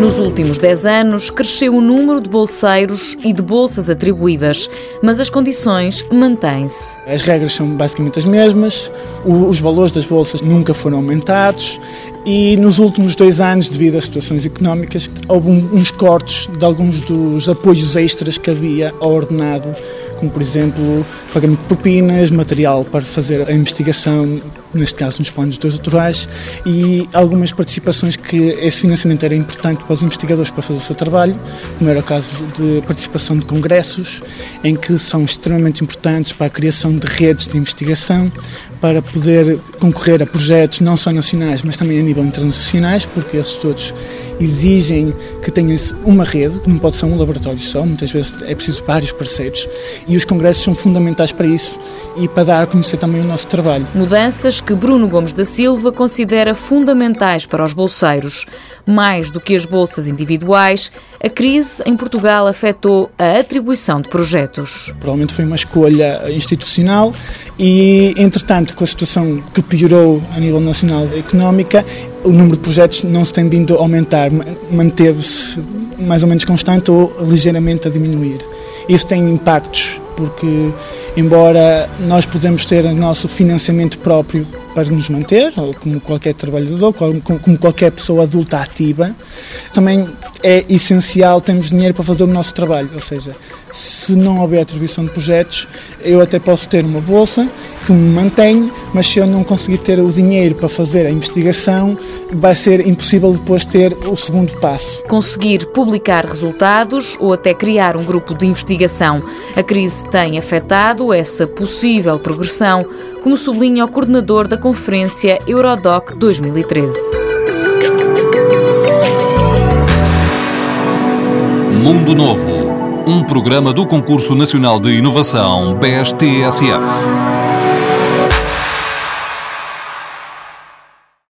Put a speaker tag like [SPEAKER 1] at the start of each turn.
[SPEAKER 1] Nos últimos 10 anos, cresceu o número de bolseiros e de bolsas atribuídas, mas as condições mantêm-se.
[SPEAKER 2] As regras são basicamente as mesmas, os valores das bolsas nunca foram aumentados e nos últimos dois anos, devido às situações económicas, houve uns cortes de alguns dos apoios extras que havia ao ordenado como por exemplo pagamento de propinas, material para fazer a investigação, neste caso nos planos doutorais, e algumas participações que esse financiamento era importante para os investigadores para fazer o seu trabalho, como era o caso de participação de congressos, em que são extremamente importantes para a criação de redes de investigação, para poder concorrer a projetos não só nacionais, mas também a nível internacionais, porque esses todos exigem que tenha uma rede, que não pode ser um laboratório só, muitas vezes é preciso vários parceiros, e os congressos são fundamentais para isso e para dar a conhecer também o nosso trabalho.
[SPEAKER 1] Mudanças que Bruno Gomes da Silva considera fundamentais para os bolseiros. Mais do que as bolsas individuais, a crise em Portugal afetou a atribuição de projetos.
[SPEAKER 2] Provavelmente foi uma escolha institucional e, entretanto, com a situação que piorou a nível nacional económica, o número de projetos não se tem vindo a aumentar, manteve-se mais ou menos constante ou ligeiramente a diminuir. Isso tem impactos, porque embora nós podemos ter o nosso financiamento próprio para nos manter, como qualquer trabalhador, como qualquer pessoa adulta ativa, também é essencial termos dinheiro para fazer o nosso trabalho. Ou seja, se não houver atribuição de projetos, eu até posso ter uma bolsa que me mantém, mas se eu não conseguir ter o dinheiro para fazer a investigação, vai ser impossível depois ter o segundo passo.
[SPEAKER 1] Conseguir publicar resultados ou até criar um grupo de investigação. A crise tem afetado essa possível progressão, como sublinha o coordenador da conferência Eurodoc 2013.
[SPEAKER 3] Mundo Novo, um programa do Concurso Nacional de Inovação BSTSF.